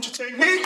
won't you take me?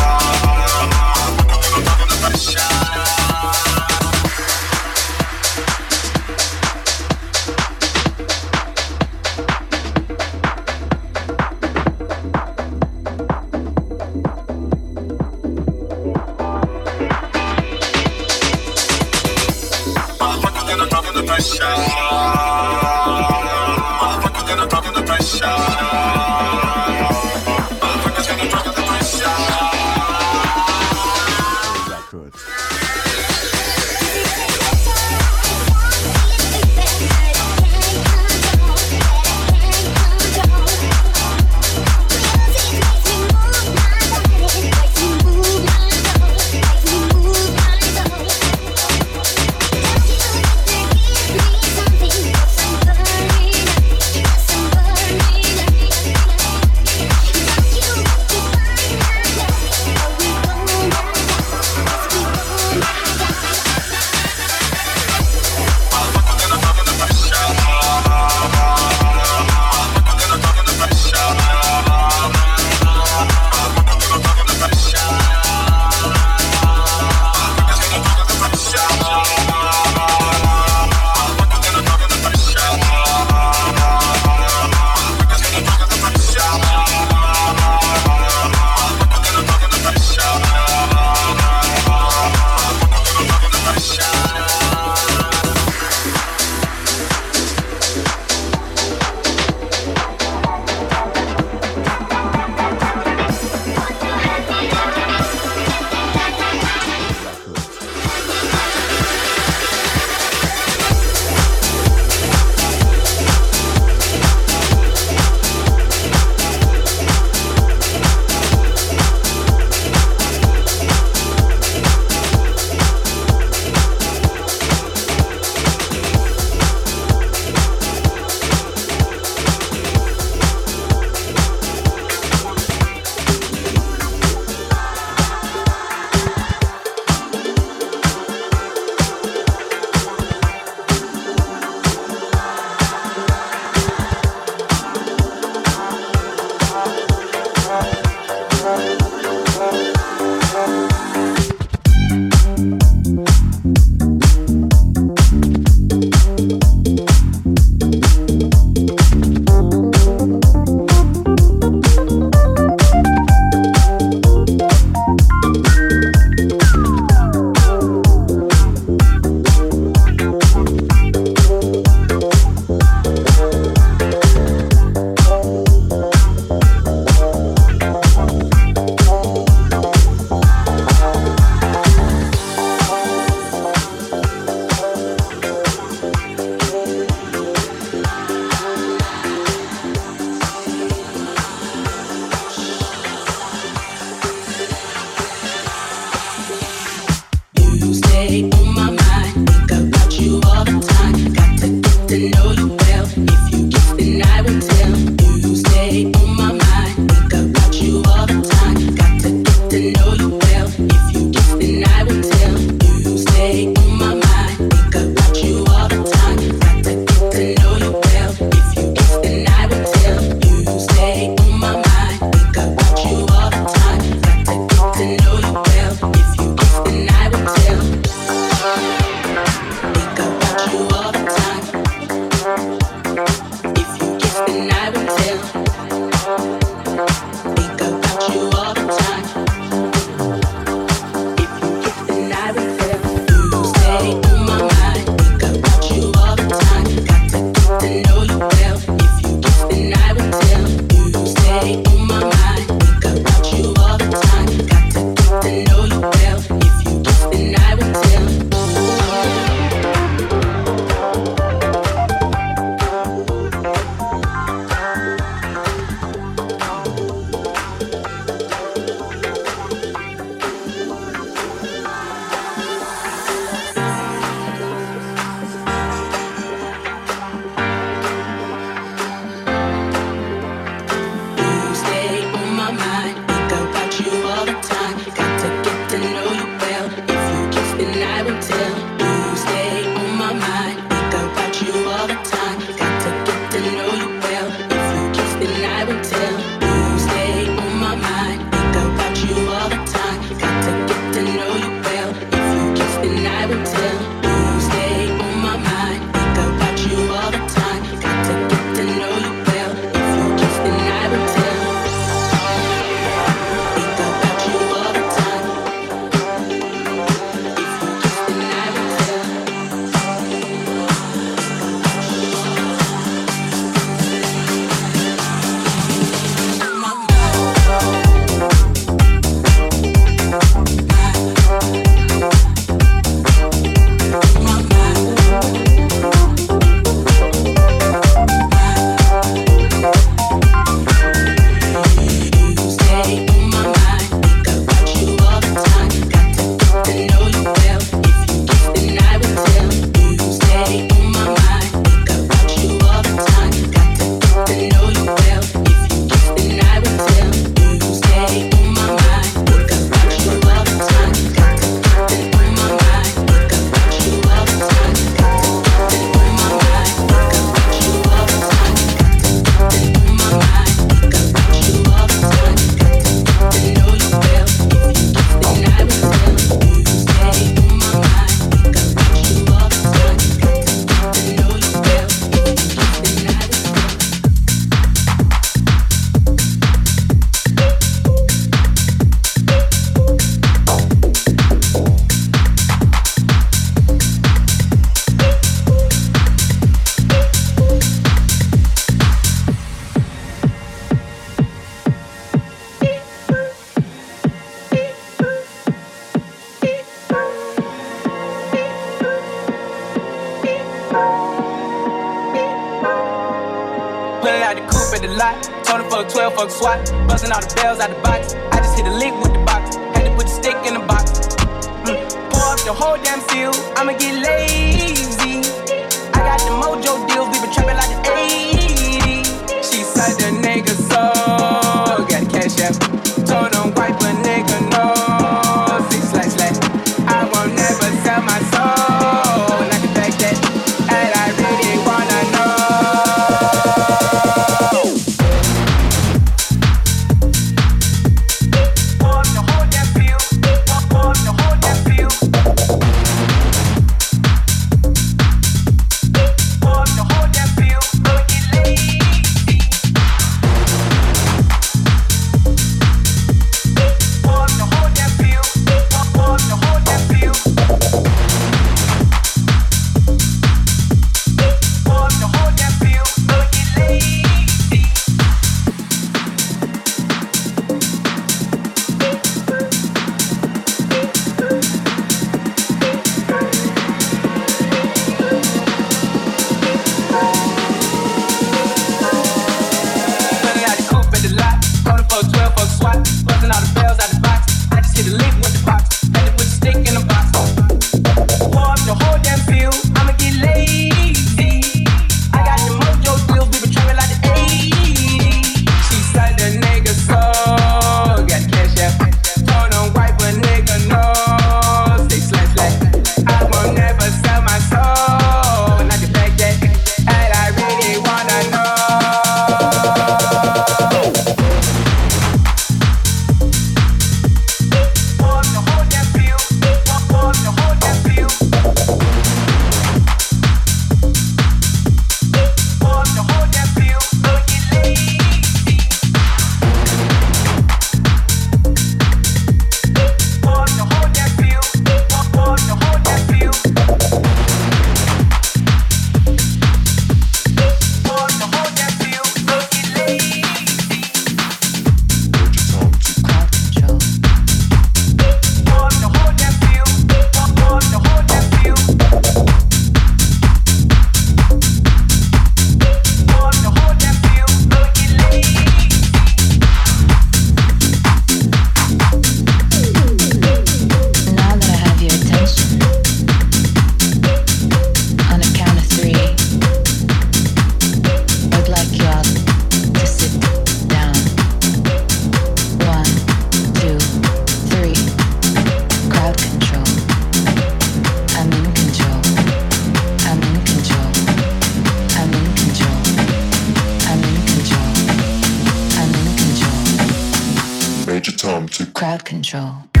Control.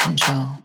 Control.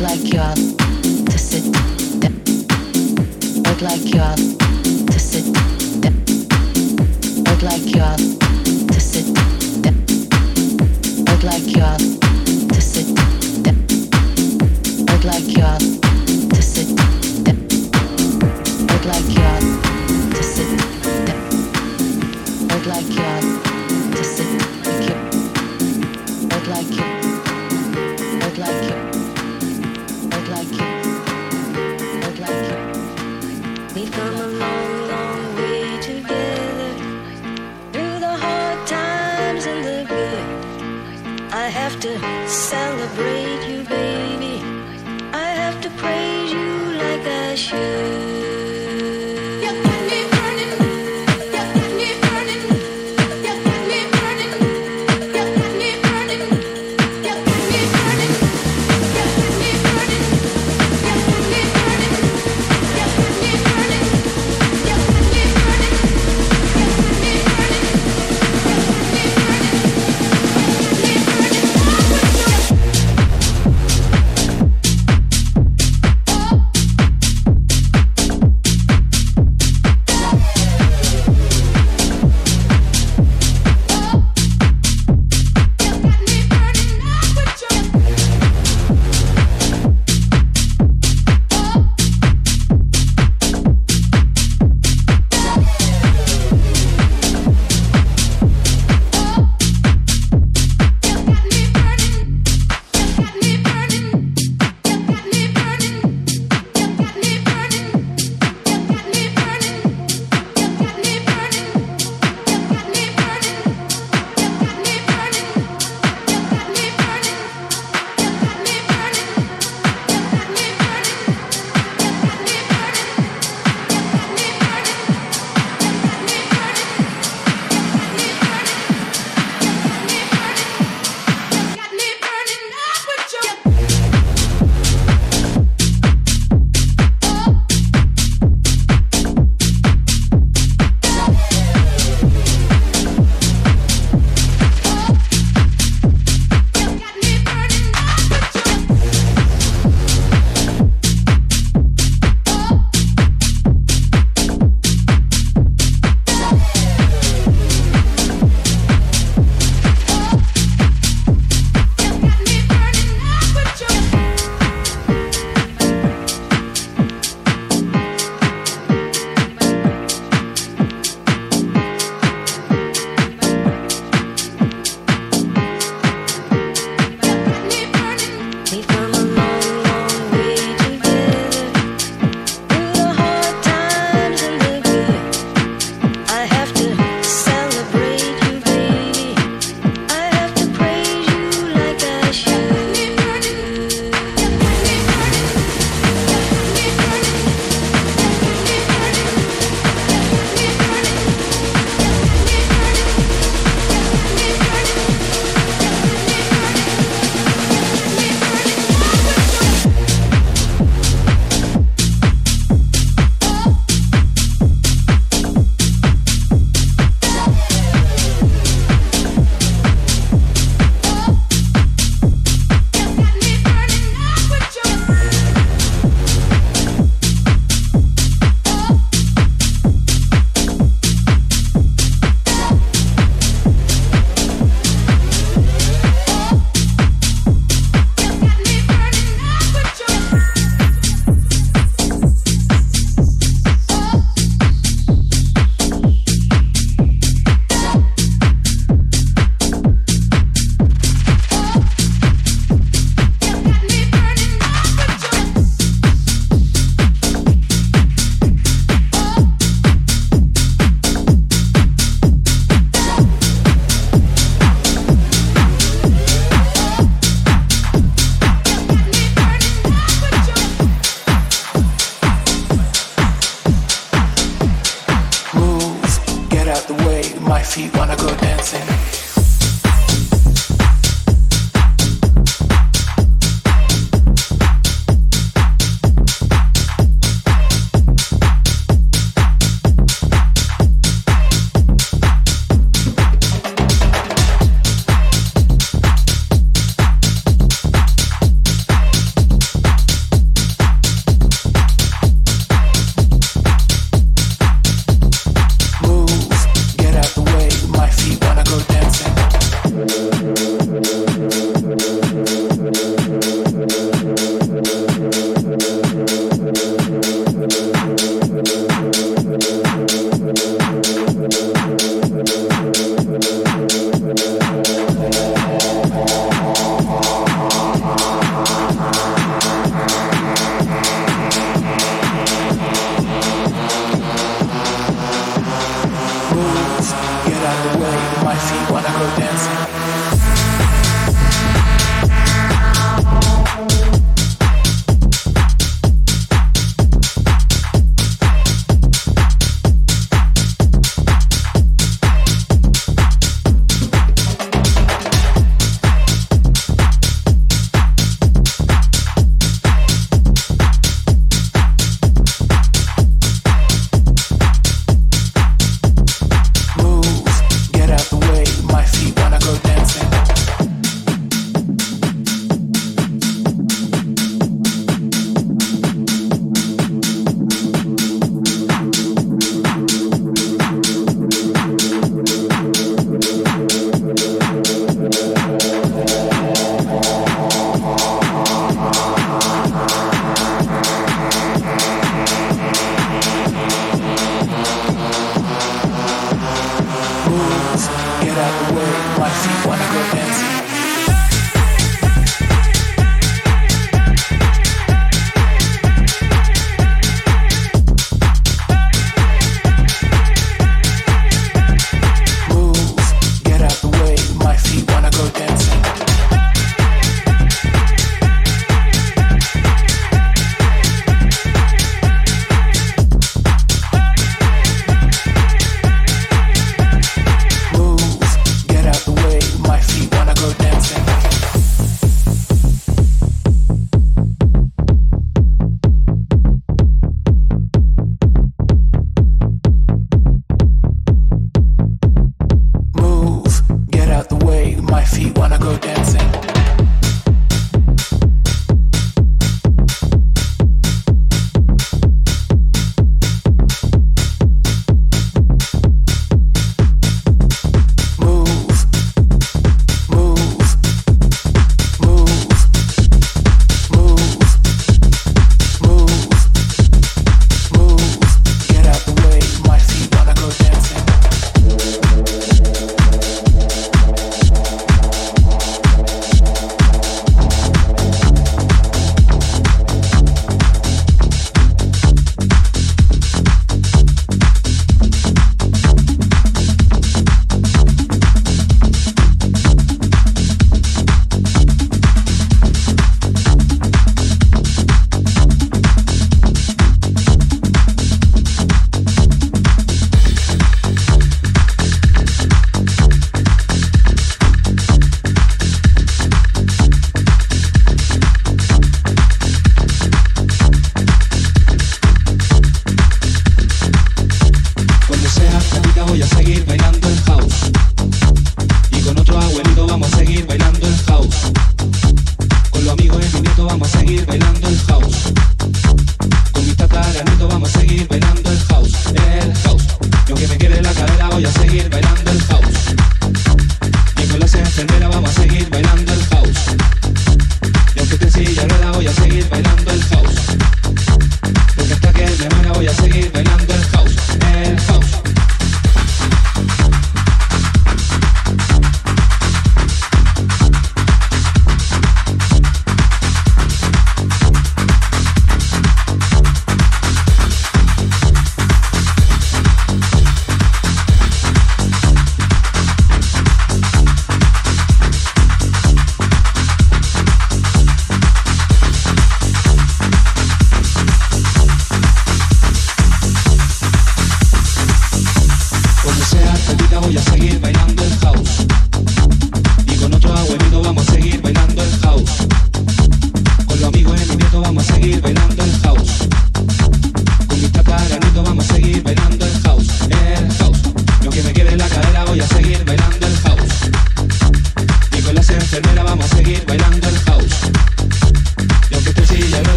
I'd like y'all to sit down. I'd like y'all to sit down. I'd like y'all to sit down. I'd like y'all to sit down. I'd like y'all to sit down. I'd like y'all to sit down. I'd like y'all. feet wanna go Get out of the way, my feet wanna go dancing.